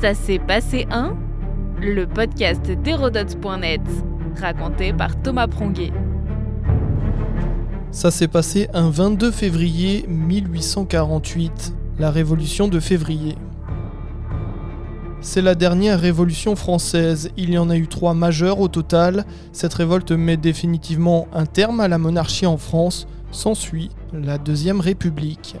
Ça s'est passé un Le podcast d'Hérodote.net, raconté par Thomas Pronguet. Ça s'est passé un 22 février 1848, la révolution de février. C'est la dernière révolution française, il y en a eu trois majeures au total. Cette révolte met définitivement un terme à la monarchie en France, s'ensuit la Deuxième République.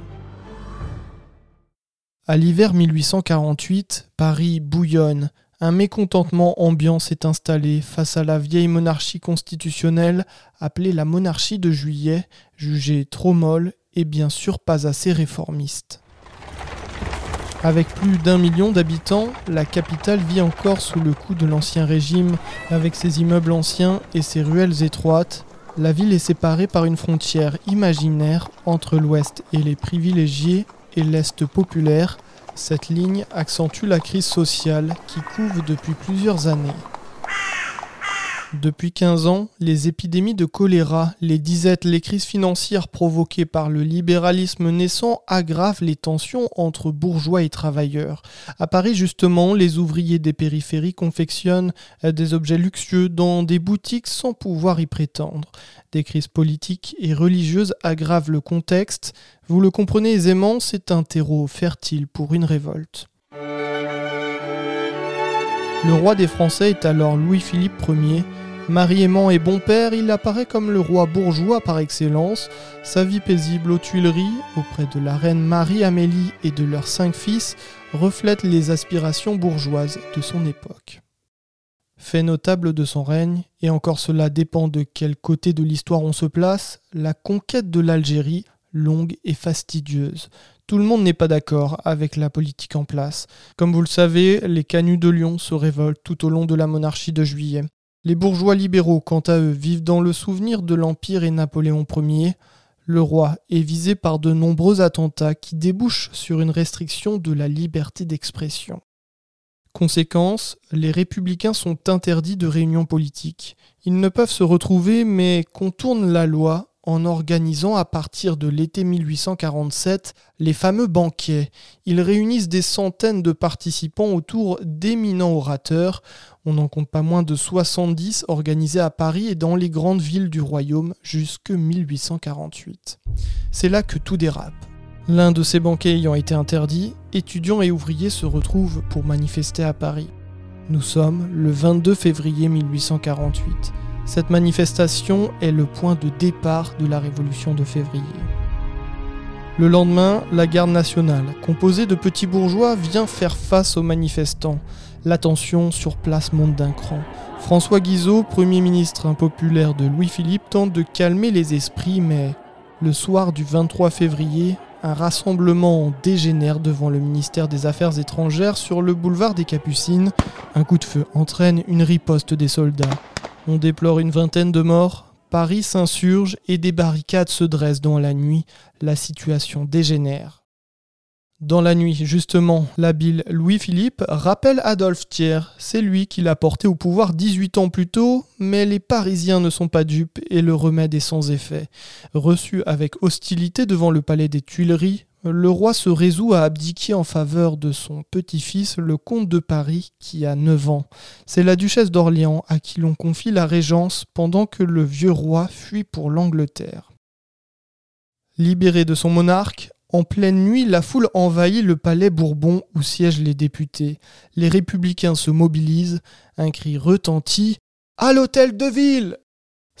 À l'hiver 1848, Paris bouillonne. Un mécontentement ambiant s'est installé face à la vieille monarchie constitutionnelle appelée la monarchie de juillet, jugée trop molle et bien sûr pas assez réformiste. Avec plus d'un million d'habitants, la capitale vit encore sous le coup de l'ancien régime, avec ses immeubles anciens et ses ruelles étroites. La ville est séparée par une frontière imaginaire entre l'ouest et les privilégiés et l'Est populaire, cette ligne accentue la crise sociale qui couve depuis plusieurs années. Depuis 15 ans, les épidémies de choléra, les disettes, les crises financières provoquées par le libéralisme naissant aggravent les tensions entre bourgeois et travailleurs. À Paris, justement, les ouvriers des périphéries confectionnent des objets luxueux dans des boutiques sans pouvoir y prétendre. Des crises politiques et religieuses aggravent le contexte. Vous le comprenez aisément, c'est un terreau fertile pour une révolte. Le roi des Français est alors Louis-Philippe Ier. Mari aimant et bon père, il apparaît comme le roi bourgeois par excellence. Sa vie paisible aux Tuileries, auprès de la reine Marie-Amélie et de leurs cinq fils, reflète les aspirations bourgeoises de son époque. Fait notable de son règne, et encore cela dépend de quel côté de l'histoire on se place, la conquête de l'Algérie, longue et fastidieuse. Tout le monde n'est pas d'accord avec la politique en place. Comme vous le savez, les canuts de Lyon se révoltent tout au long de la monarchie de juillet. Les bourgeois libéraux, quant à eux, vivent dans le souvenir de l'Empire et Napoléon Ier. Le roi est visé par de nombreux attentats qui débouchent sur une restriction de la liberté d'expression. Conséquence, les républicains sont interdits de réunions politiques. Ils ne peuvent se retrouver mais contournent la loi en organisant à partir de l'été 1847 les fameux banquets. Ils réunissent des centaines de participants autour d'éminents orateurs. On n'en compte pas moins de 70 organisés à Paris et dans les grandes villes du royaume jusque 1848. C'est là que tout dérape. L'un de ces banquets ayant été interdit, étudiants et ouvriers se retrouvent pour manifester à Paris. Nous sommes le 22 février 1848. Cette manifestation est le point de départ de la révolution de février. Le lendemain, la garde nationale, composée de petits bourgeois, vient faire face aux manifestants. L'attention sur place monte d'un cran. François Guizot, Premier ministre impopulaire de Louis-Philippe, tente de calmer les esprits, mais le soir du 23 février, un rassemblement dégénère devant le ministère des Affaires étrangères sur le boulevard des Capucines. Un coup de feu entraîne une riposte des soldats. On déplore une vingtaine de morts. Paris s'insurge et des barricades se dressent dans la nuit. La situation dégénère. Dans la nuit, justement, l'habile Louis-Philippe rappelle Adolphe Thiers. C'est lui qui l'a porté au pouvoir 18 ans plus tôt, mais les Parisiens ne sont pas dupes et le remède est sans effet. Reçu avec hostilité devant le palais des Tuileries, le roi se résout à abdiquer en faveur de son petit-fils, le comte de Paris, qui a 9 ans. C'est la duchesse d'Orléans à qui l'on confie la régence pendant que le vieux roi fuit pour l'Angleterre. Libéré de son monarque, en pleine nuit, la foule envahit le palais Bourbon où siègent les députés. Les républicains se mobilisent, un cri retentit À l'hôtel de ville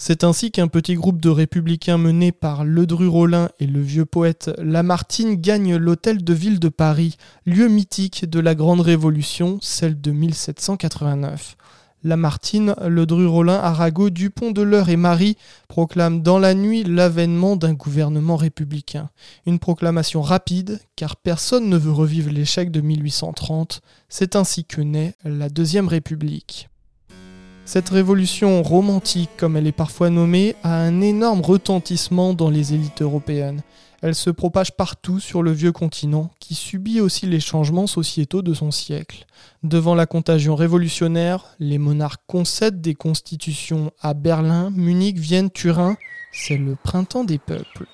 c'est ainsi qu'un petit groupe de républicains mené par Ledru-Rollin et le vieux poète Lamartine gagne l'hôtel de ville de Paris, lieu mythique de la Grande Révolution, celle de 1789. Lamartine, Ledru-Rollin, Arago, Dupont de l'Eure et Marie proclament dans la nuit l'avènement d'un gouvernement républicain. Une proclamation rapide, car personne ne veut revivre l'échec de 1830. C'est ainsi que naît la Deuxième République. Cette révolution romantique, comme elle est parfois nommée, a un énorme retentissement dans les élites européennes. Elle se propage partout sur le vieux continent, qui subit aussi les changements sociétaux de son siècle. Devant la contagion révolutionnaire, les monarques concèdent des constitutions à Berlin, Munich, Vienne, Turin. C'est le printemps des peuples.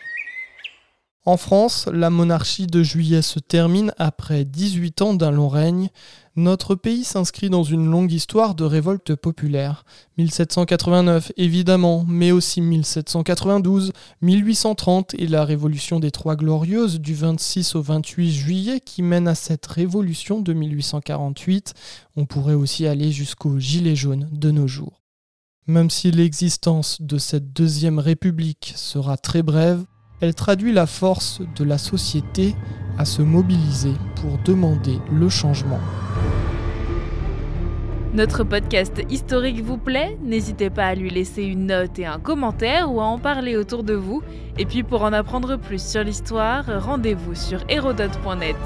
En France, la monarchie de juillet se termine après 18 ans d'un long règne. Notre pays s'inscrit dans une longue histoire de révolte populaire. 1789 évidemment, mais aussi 1792, 1830 et la révolution des Trois Glorieuses du 26 au 28 juillet qui mène à cette révolution de 1848. On pourrait aussi aller jusqu'au gilet jaune de nos jours. Même si l'existence de cette deuxième république sera très brève, elle traduit la force de la société à se mobiliser pour demander le changement. Notre podcast historique vous plaît? N'hésitez pas à lui laisser une note et un commentaire ou à en parler autour de vous. Et puis pour en apprendre plus sur l'histoire, rendez-vous sur hérodote.net.